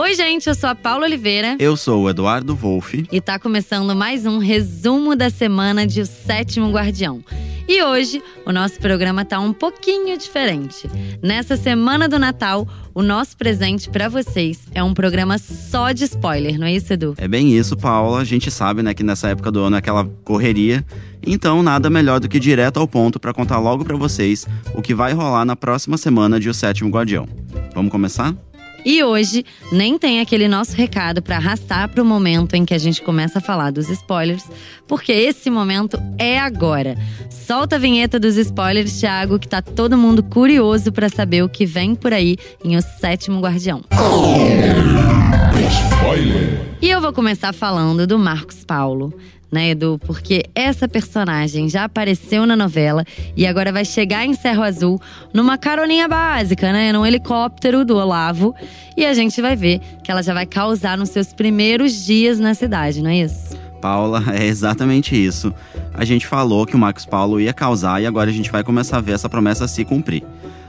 Oi, gente, eu sou a Paula Oliveira. Eu sou o Eduardo Wolff. E tá começando mais um resumo da semana de O Sétimo Guardião. E hoje o nosso programa tá um pouquinho diferente. Nessa semana do Natal, o nosso presente para vocês é um programa só de spoiler, não é isso, Edu? É bem isso, Paula. A gente sabe, né, que nessa época do ano é aquela correria. Então, nada melhor do que ir direto ao ponto para contar logo para vocês o que vai rolar na próxima semana de O Sétimo Guardião. Vamos começar? E hoje nem tem aquele nosso recado para arrastar para o momento em que a gente começa a falar dos spoilers, porque esse momento é agora. Solta a vinheta dos spoilers, Thiago, que tá todo mundo curioso para saber o que vem por aí em O Sétimo Guardião. Spoiler. E eu vou começar falando do Marcos Paulo né, Edu? Porque essa personagem já apareceu na novela e agora vai chegar em Cerro Azul numa caroninha básica, né? Num helicóptero do Olavo. E a gente vai ver que ela já vai causar nos seus primeiros dias na cidade, não é isso? Paula, é exatamente isso. A gente falou que o Marcos Paulo ia causar e agora a gente vai começar a ver essa promessa se cumprir.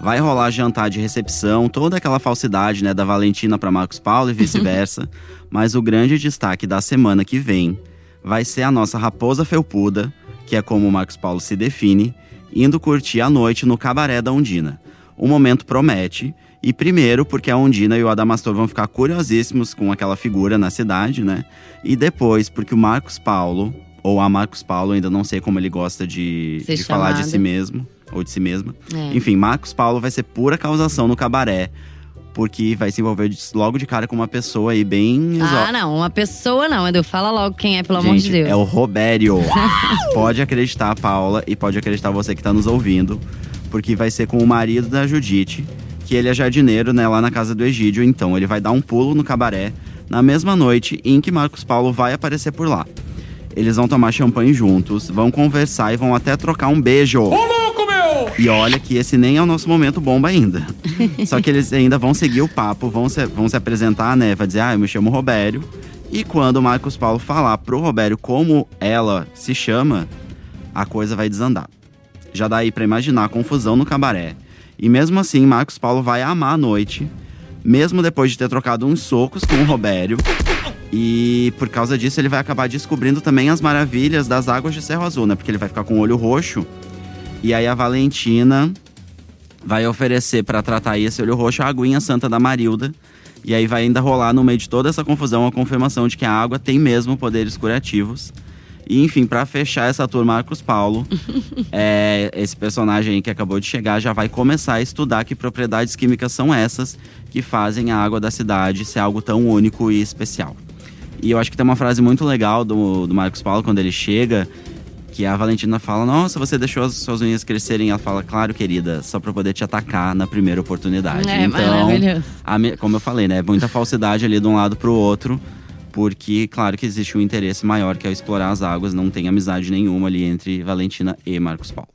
Vai rolar jantar de recepção, toda aquela falsidade, né, da Valentina para Marcos Paulo e vice-versa. Mas o grande destaque da semana que vem vai ser a nossa raposa felpuda, que é como o Marcos Paulo se define, indo curtir a noite no cabaré da Undina. O momento promete, e primeiro porque a Undina e o Adamastor vão ficar curiosíssimos com aquela figura na cidade, né? E depois porque o Marcos Paulo, ou a Marcos Paulo, ainda não sei como ele gosta de, de falar de si mesmo, ou de si mesma. É. Enfim, Marcos Paulo vai ser pura causação no cabaré porque vai se envolver logo de cara com uma pessoa aí bem. Ah, não, uma pessoa não, Edu. Fala logo quem é, pelo Gente, amor de Deus. É o Robério. pode acreditar, Paula, e pode acreditar você que tá nos ouvindo, porque vai ser com o marido da Judite, que ele é jardineiro, né, lá na casa do Egídio. Então, ele vai dar um pulo no cabaré na mesma noite em que Marcos Paulo vai aparecer por lá. Eles vão tomar champanhe juntos, vão conversar e vão até trocar um beijo. Olá! E olha que esse nem é o nosso momento bomba ainda. Só que eles ainda vão seguir o papo, vão se, vão se apresentar, né? Vai dizer, ah, eu me chamo Robério. E quando o Marcos Paulo falar pro Robério como ela se chama, a coisa vai desandar. Já dá aí pra imaginar a confusão no cabaré. E mesmo assim, Marcos Paulo vai amar a noite, mesmo depois de ter trocado uns socos com o Robério. E por causa disso, ele vai acabar descobrindo também as maravilhas das águas de Cerro Azul, né? Porque ele vai ficar com o olho roxo e aí a Valentina vai oferecer para tratar esse olho roxo a aguinha santa da Marilda. E aí vai ainda rolar no meio de toda essa confusão a confirmação de que a água tem mesmo poderes curativos. E enfim, para fechar essa turma, Marcos Paulo, é, esse personagem que acabou de chegar já vai começar a estudar que propriedades químicas são essas que fazem a água da cidade ser algo tão único e especial. E eu acho que tem uma frase muito legal do, do Marcos Paulo quando ele chega, que a Valentina fala: Nossa, você deixou as suas unhas crescerem. Ela fala: Claro, querida, só pra poder te atacar na primeira oportunidade. É, então, a, como eu falei, né? Muita falsidade ali de um lado pro outro. Porque, claro que existe um interesse maior que é explorar as águas, não tem amizade nenhuma ali entre Valentina e Marcos Paulo.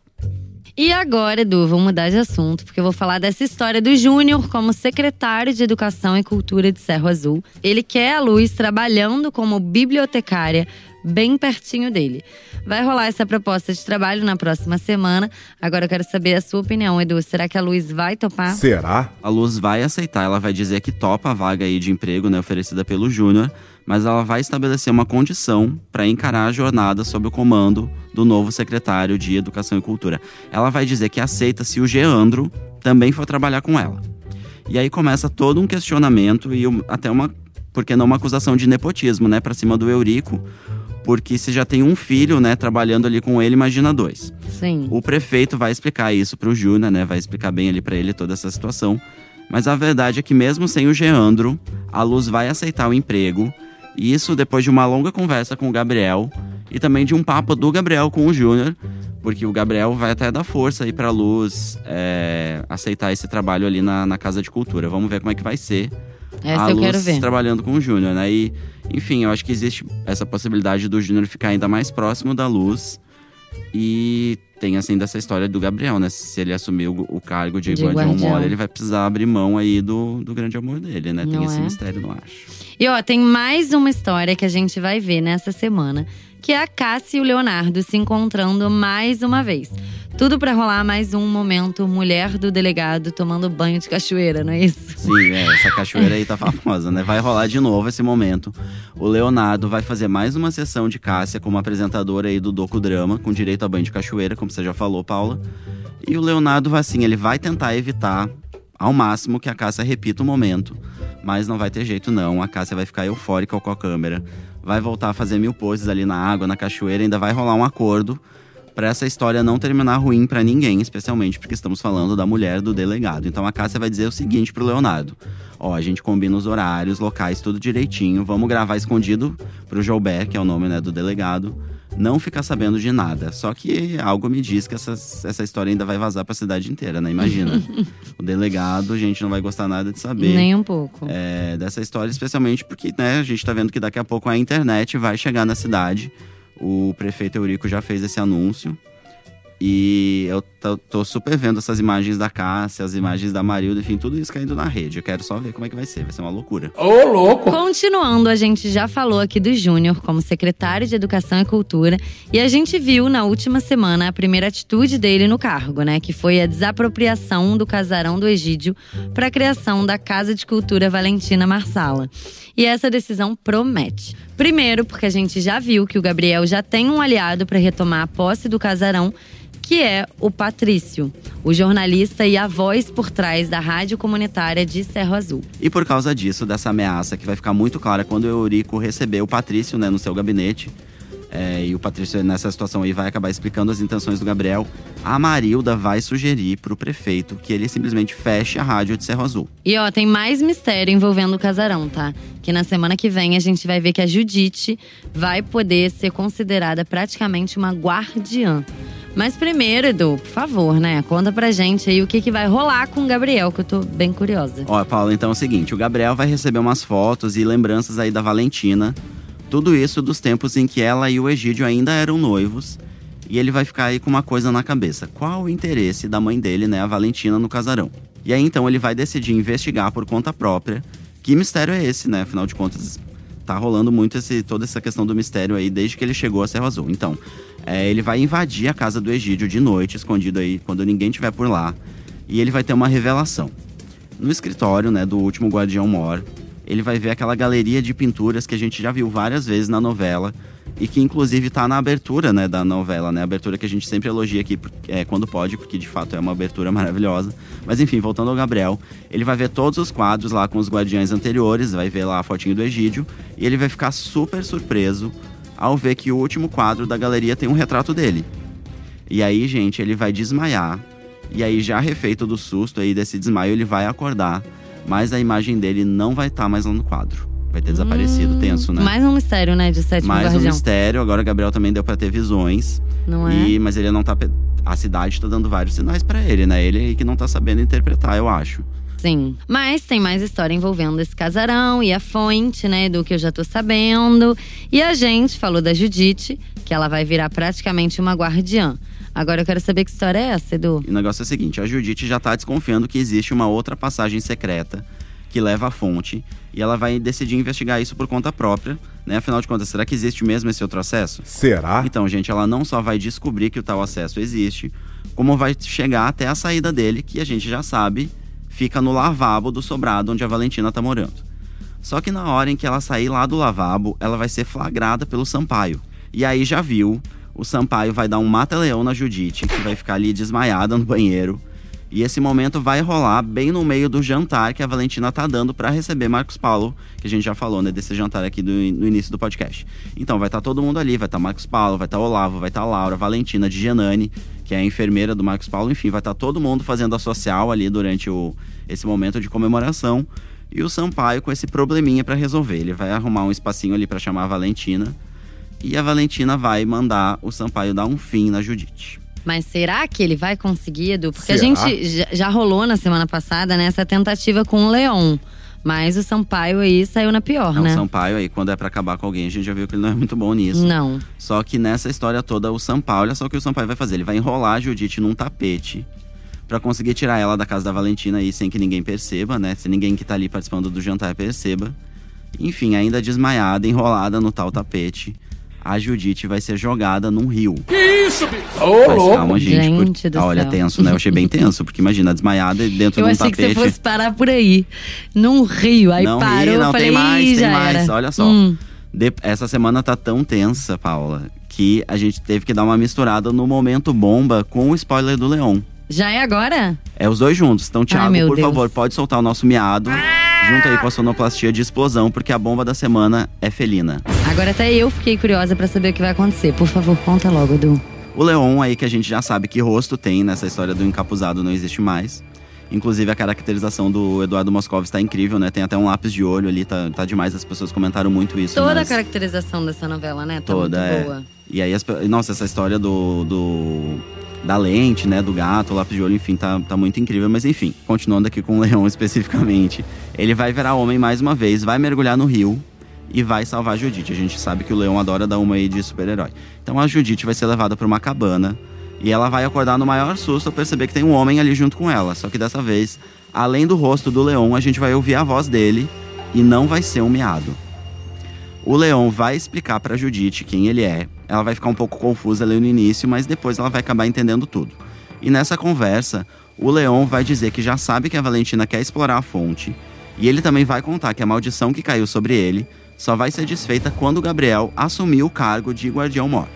E agora, Edu, vamos mudar de assunto, porque eu vou falar dessa história do Júnior como secretário de Educação e Cultura de Cerro Azul. Ele quer a Luz trabalhando como bibliotecária bem pertinho dele. Vai rolar essa proposta de trabalho na próxima semana. Agora eu quero saber a sua opinião, Edu. Será que a Luz vai topar? Será? A Luz vai aceitar. Ela vai dizer que topa a vaga aí de emprego, né, oferecida pelo Júnior, mas ela vai estabelecer uma condição para encarar a jornada sob o comando do novo secretário de Educação e Cultura. Ela vai dizer que aceita se o Geandro também for trabalhar com ela. E aí começa todo um questionamento e até uma, por que não uma acusação de nepotismo, né, para cima do Eurico, porque se já tem um filho, né, trabalhando ali com ele, imagina dois. Sim. O prefeito vai explicar isso pro Júnior, né, vai explicar bem ali para ele toda essa situação. Mas a verdade é que mesmo sem o Geandro, a Luz vai aceitar o emprego. E isso depois de uma longa conversa com o Gabriel e também de um papo do Gabriel com o Júnior, porque o Gabriel vai até dar força aí pra Luz é, aceitar esse trabalho ali na, na Casa de Cultura. Vamos ver como é que vai ser. Essa a eu Luz quero ver. trabalhando com o Júnior, né? E enfim, eu acho que existe essa possibilidade do Júnior ficar ainda mais próximo da luz. E tem assim dessa história do Gabriel, né? Se ele assumir o, o cargo de, de guardião mora, ele vai precisar abrir mão aí do, do grande amor dele, né? Tem esse é? mistério, não acho. E ó, tem mais uma história que a gente vai ver nessa semana, que é a Cássia e o Leonardo se encontrando mais uma vez. Tudo para rolar mais um momento mulher do delegado tomando banho de cachoeira, não é isso? Sim, é, essa cachoeira aí tá famosa, né? Vai rolar de novo esse momento. O Leonardo vai fazer mais uma sessão de Cássia como apresentadora aí do docudrama, com direito a banho de cachoeira, como você já falou, Paula. E o Leonardo vai assim, ele vai tentar evitar ao máximo que a Cássia repita o momento, mas não vai ter jeito não. A Cássia vai ficar eufórica com a câmera, vai voltar a fazer mil poses ali na água, na cachoeira, ainda vai rolar um acordo para essa história não terminar ruim para ninguém, especialmente porque estamos falando da mulher do delegado. Então a Cássia vai dizer o seguinte pro Leonardo: Ó, a gente combina os horários, locais, tudo direitinho. Vamos gravar escondido pro Joubert, que é o nome né, do delegado. Não ficar sabendo de nada. Só que algo me diz que essa, essa história ainda vai vazar pra cidade inteira, né? Imagina. o delegado, a gente não vai gostar nada de saber. Nem um pouco. É, dessa história, especialmente porque né, a gente tá vendo que daqui a pouco a internet vai chegar na cidade. O prefeito Eurico já fez esse anúncio. E eu tô, tô, super vendo essas imagens da Cássia, as imagens da Marilda, enfim, tudo isso caindo na rede. Eu quero só ver como é que vai ser, vai ser uma loucura. Ô, oh, louco! Continuando, a gente já falou aqui do Júnior como secretário de Educação e Cultura. E a gente viu na última semana a primeira atitude dele no cargo, né? Que foi a desapropriação do casarão do Egídio para a criação da Casa de Cultura Valentina Marsala. E essa decisão promete. Primeiro, porque a gente já viu que o Gabriel já tem um aliado para retomar a posse do casarão que é o Patrício, o jornalista e a voz por trás da rádio comunitária de Cerro Azul. E por causa disso, dessa ameaça que vai ficar muito clara quando o Eurico receber o Patrício né, no seu gabinete, é, e o Patrício nessa situação aí vai acabar explicando as intenções do Gabriel, a Marilda vai sugerir para o prefeito que ele simplesmente feche a rádio de Cerro Azul. E ó, tem mais mistério envolvendo o casarão, tá? Que na semana que vem a gente vai ver que a Judite vai poder ser considerada praticamente uma guardiã. Mas primeiro, Edu, por favor, né? Conta pra gente aí o que, que vai rolar com o Gabriel, que eu tô bem curiosa. Ó, Paulo, então é o seguinte: o Gabriel vai receber umas fotos e lembranças aí da Valentina. Tudo isso dos tempos em que ela e o Egídio ainda eram noivos. E ele vai ficar aí com uma coisa na cabeça: qual o interesse da mãe dele, né, a Valentina, no casarão? E aí então ele vai decidir investigar por conta própria. Que mistério é esse, né? Afinal de contas, tá rolando muito esse, toda essa questão do mistério aí desde que ele chegou a Cerro Azul. Então, é, ele vai invadir a casa do Egídio de noite, escondido aí, quando ninguém estiver por lá. E ele vai ter uma revelação. No escritório, né, do último Guardião Mor, ele vai ver aquela galeria de pinturas que a gente já viu várias vezes na novela e que inclusive está na abertura, né, da novela, né, abertura que a gente sempre elogia aqui é, quando pode, porque de fato é uma abertura maravilhosa. Mas enfim, voltando ao Gabriel, ele vai ver todos os quadros lá com os guardiões anteriores, vai ver lá a fotinho do Egídio e ele vai ficar super surpreso ao ver que o último quadro da galeria tem um retrato dele. E aí, gente, ele vai desmaiar. E aí, já refeito do susto aí desse desmaio, ele vai acordar. Mas a imagem dele não vai estar tá mais lá no quadro. Vai ter desaparecido, hum, tenso, né? Mais um mistério, né, de sétimo Mais guardião. um mistério. Agora, Gabriel também deu para ter visões. Não é? E, mas ele não tá… A cidade tá dando vários sinais para ele, né? Ele que não tá sabendo interpretar, eu acho. Sim. Mas tem mais história envolvendo esse casarão e a fonte, né, do que eu já tô sabendo. E a gente falou da Judite, que ela vai virar praticamente uma guardiã. Agora eu quero saber que história é essa, Edu. E o negócio é o seguinte: a Judite já tá desconfiando que existe uma outra passagem secreta que leva à fonte e ela vai decidir investigar isso por conta própria, né? Afinal de contas, será que existe mesmo esse outro acesso? Será? Então, gente, ela não só vai descobrir que o tal acesso existe, como vai chegar até a saída dele, que a gente já sabe fica no lavabo do sobrado onde a Valentina tá morando. Só que na hora em que ela sair lá do lavabo, ela vai ser flagrada pelo Sampaio. E aí já viu, o Sampaio vai dar um mata-leão na Judite, que vai ficar ali desmaiada no banheiro. E esse momento vai rolar bem no meio do jantar que a Valentina tá dando para receber Marcos Paulo, que a gente já falou, né, desse jantar aqui do, no início do podcast. Então vai estar tá todo mundo ali, vai estar tá Marcos Paulo, vai estar tá Olavo, vai estar tá Laura, Valentina de Genani, que é a enfermeira do Marcos Paulo, enfim, vai estar tá todo mundo fazendo a social ali durante o, esse momento de comemoração. E o Sampaio com esse probleminha para resolver. Ele vai arrumar um espacinho ali para chamar a Valentina. E a Valentina vai mandar o Sampaio dar um fim na Judite. Mas será que ele vai conseguir, Edu? Porque será? a gente já, rolou na semana passada nessa né, tentativa com o Leon. Mas o Sampaio aí saiu na pior, não, né? O Sampaio aí, quando é para acabar com alguém, a gente já viu que ele não é muito bom nisso. Não. Só que nessa história toda, o Sampaio, olha só o que o Sampaio vai fazer. Ele vai enrolar a Judite num tapete para conseguir tirar ela da casa da Valentina aí sem que ninguém perceba, né? Se ninguém que tá ali participando do jantar perceba. Enfim, ainda desmaiada, enrolada no tal tapete, a Judite vai ser jogada num rio. Que isso, bicho? Mas calma, gente. Gente por- do Ah, Olha, céu. tenso, né? Eu achei bem tenso, porque imagina, desmaiada e dentro Eu de um achei que tapete. você fosse parar por aí. Num rio. Aí não parou, ri, eu não, falei, tem mais, "Ih, tem mais. era." Olha só. Hum. De- essa semana tá tão tensa, Paula, que a gente teve que dar uma misturada no momento bomba com o spoiler do Leão. Já é agora? É os dois juntos. Então, Thiago, meu por Deus. favor, pode soltar o nosso miado. Junto aí com a sonoplastia de explosão, porque a bomba da semana é felina. Agora até eu fiquei curiosa pra saber o que vai acontecer. Por favor, conta logo, Edu. O Leon aí que a gente já sabe que rosto tem nessa história do encapuzado não existe mais. Inclusive a caracterização do Eduardo Moscovitz tá incrível, né? Tem até um lápis de olho ali, tá, tá demais. As pessoas comentaram muito isso. Toda a nas- caracterização dessa novela, né? Tá Toda, muito é. boa. E aí, as nossa, essa história do, do- da lente, né, do gato, lápis de olho, enfim, tá, tá muito incrível. Mas enfim, continuando aqui com o leão especificamente, ele vai virar homem mais uma vez, vai mergulhar no rio e vai salvar Judite. A gente sabe que o leão adora dar uma aí de super-herói. Então a Judite vai ser levada para uma cabana e ela vai acordar no maior susto ao perceber que tem um homem ali junto com ela. Só que dessa vez, além do rosto do leão, a gente vai ouvir a voz dele e não vai ser um miado. O Leão vai explicar pra Judite quem ele é. Ela vai ficar um pouco confusa ali no início, mas depois ela vai acabar entendendo tudo. E nessa conversa, o Leão vai dizer que já sabe que a Valentina quer explorar a fonte. E ele também vai contar que a maldição que caiu sobre ele só vai ser desfeita quando o Gabriel assumir o cargo de Guardião Mor.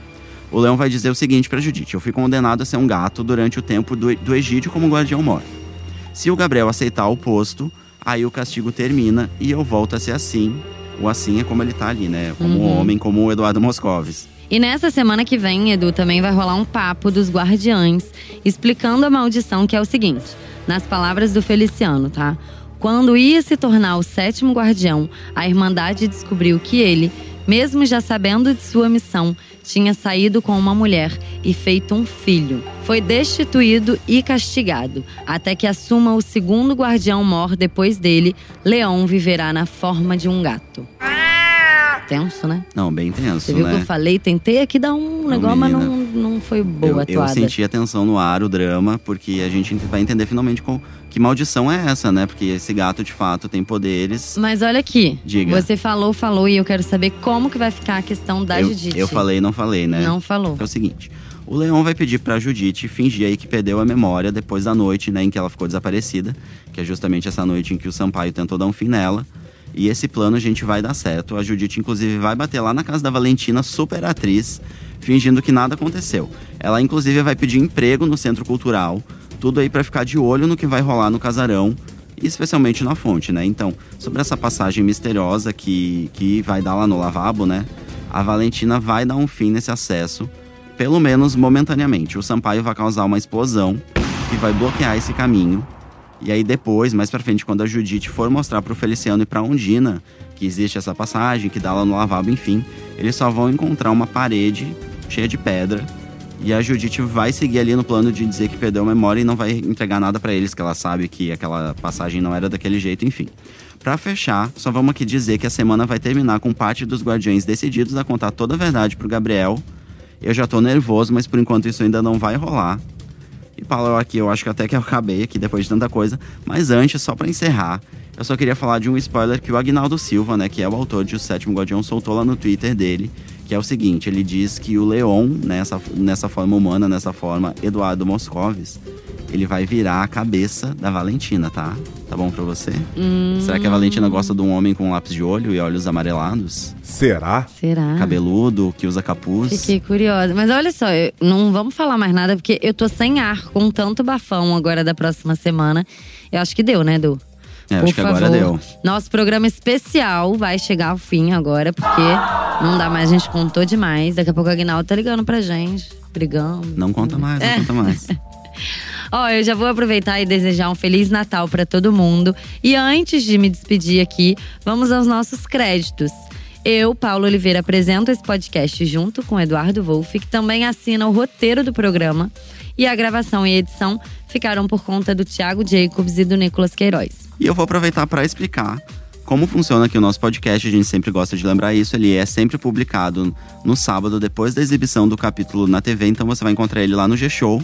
O Leão vai dizer o seguinte pra Judite: Eu fui condenado a ser um gato durante o tempo do, do Egídio como Guardião Mor. Se o Gabriel aceitar o posto, aí o castigo termina e eu volto a ser assim. O assim é como ele tá ali, né? Como um Uhum. homem, como o Eduardo Moscovis. E nessa semana que vem, Edu, também vai rolar um papo dos guardiães, explicando a maldição, que é o seguinte: nas palavras do Feliciano, tá? Quando ia se tornar o sétimo guardião, a Irmandade descobriu que ele, mesmo já sabendo de sua missão, tinha saído com uma mulher e feito um filho. Foi destituído e castigado, até que assuma o segundo guardião mor depois dele, Leão viverá na forma de um gato. Tenso, né? Não, bem tenso, Você viu né? que eu falei? Tentei aqui dar um negócio, mas não, menina. não foi boa eu, a eu atuada. senti a tensão no ar, o drama, porque a gente vai entender finalmente com, que maldição é essa, né? Porque esse gato, de fato, tem poderes. Mas olha aqui. Diga. Você falou, falou, e eu quero saber como que vai ficar a questão da eu, Judite. eu falei e não falei, né? Não falou. É o seguinte: o Leão vai pedir pra Judite fingir aí que perdeu a memória depois da noite, né, em que ela ficou desaparecida, que é justamente essa noite em que o Sampaio tentou dar um fim nela. E esse plano a gente vai dar certo. A Judite, inclusive, vai bater lá na casa da Valentina, super atriz, fingindo que nada aconteceu. Ela, inclusive, vai pedir emprego no centro cultural, tudo aí pra ficar de olho no que vai rolar no casarão. Especialmente na fonte, né? Então, sobre essa passagem misteriosa que, que vai dar lá no lavabo, né? A Valentina vai dar um fim nesse acesso pelo menos momentaneamente. O Sampaio vai causar uma explosão que vai bloquear esse caminho. E aí depois, mais pra frente, quando a Judite for mostrar pro Feliciano e pra Undina que existe essa passagem, que dá lá no lavabo, enfim, eles só vão encontrar uma parede cheia de pedra. E a Judite vai seguir ali no plano de dizer que perdeu a memória e não vai entregar nada pra eles, que ela sabe que aquela passagem não era daquele jeito, enfim. Pra fechar, só vamos aqui dizer que a semana vai terminar com parte dos guardiões decididos a contar toda a verdade pro Gabriel. Eu já tô nervoso, mas por enquanto isso ainda não vai rolar. E Paulo, aqui, eu acho que até que eu acabei aqui depois de tanta coisa. Mas antes, só pra encerrar, eu só queria falar de um spoiler que o Agnaldo Silva, né, que é o autor de O Sétimo Guardião, soltou lá no Twitter dele. Que é o seguinte, ele diz que o Leon, nessa, nessa forma humana, nessa forma Eduardo Moscovis, ele vai virar a cabeça da Valentina, tá? Tá bom pra você? Hum, Será que a Valentina gosta de um homem com lápis de olho e olhos amarelados? Será? Será? Cabeludo, que usa capuz? Fiquei curiosa. Mas olha só, eu- não vamos falar mais nada, porque eu tô sem ar com tanto bafão agora da próxima semana. Eu acho que deu, né, Edu? É, Por acho que agora favor. deu. Nosso programa especial vai chegar ao fim agora, porque não dá mais, a gente contou demais. Daqui a pouco a Aguinaldo tá ligando pra gente, brigando. Não conta mais, não É. conta mais. Ó, eu já vou aproveitar e desejar um Feliz Natal pra todo mundo. E antes de me despedir aqui, vamos aos nossos créditos. Eu, Paulo Oliveira, apresento esse podcast junto com Eduardo Wolff, que também assina o roteiro do programa. E a gravação e edição ficaram por conta do Thiago Jacobs e do Nicolas Queiroz. E eu vou aproveitar para explicar como funciona aqui o nosso podcast. A gente sempre gosta de lembrar isso. Ele é sempre publicado no sábado, depois da exibição do capítulo na TV. Então você vai encontrar ele lá no G-Show.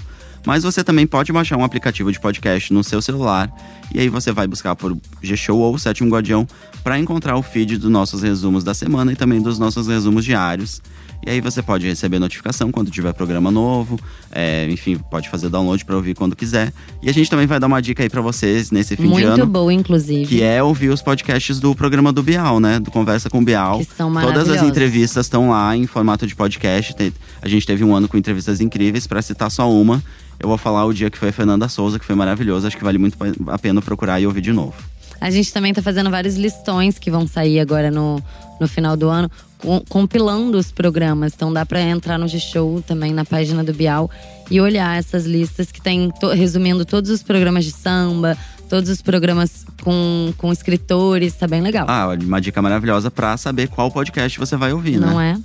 Mas você também pode baixar um aplicativo de podcast no seu celular. E aí você vai buscar por G-Show ou Sétimo Guardião para encontrar o feed dos nossos resumos da semana e também dos nossos resumos diários. E aí você pode receber notificação quando tiver programa novo. É, enfim, pode fazer download para ouvir quando quiser. E a gente também vai dar uma dica aí para vocês nesse fim Muito de ano. boa, inclusive. Que é ouvir os podcasts do programa do Bial, né? Do Conversa com o Bial. Que são Todas as entrevistas estão lá em formato de podcast. A gente teve um ano com entrevistas incríveis, para citar só uma. Eu vou falar o dia que foi a Fernanda Souza, que foi maravilhoso. Acho que vale muito a pena procurar e ouvir de novo. A gente também tá fazendo vários listões que vão sair agora no, no final do ano, com- compilando os programas. Então dá pra entrar no G-Show também na página do Bial e olhar essas listas que tem to- resumindo todos os programas de samba, todos os programas com, com escritores, tá bem legal. Ah, uma dica maravilhosa pra saber qual podcast você vai ouvir, né? Não é?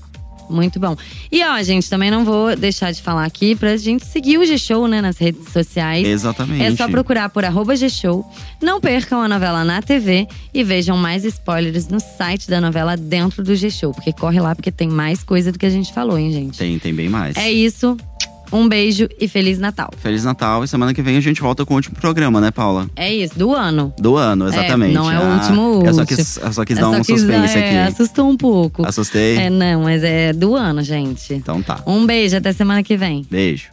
Muito bom. E ó, gente, também não vou deixar de falar aqui pra gente seguir o G-Show, né, nas redes sociais. Exatamente. É só procurar por arroba G-Show. Não percam a novela na TV e vejam mais spoilers no site da novela dentro do G-Show. Porque corre lá, porque tem mais coisa do que a gente falou, hein, gente? Tem, tem bem mais. É isso. Um beijo e Feliz Natal. Feliz Natal e semana que vem a gente volta com o último programa, né, Paula? É isso, do ano. Do ano, exatamente. não é o Ah, último, Eu só quis, eu só quis Eu dar só um quis- suspense é, aqui. Assustou um pouco. Assustei? É, não, mas é do ano, gente. Então tá. Um beijo, até semana que vem. Beijo.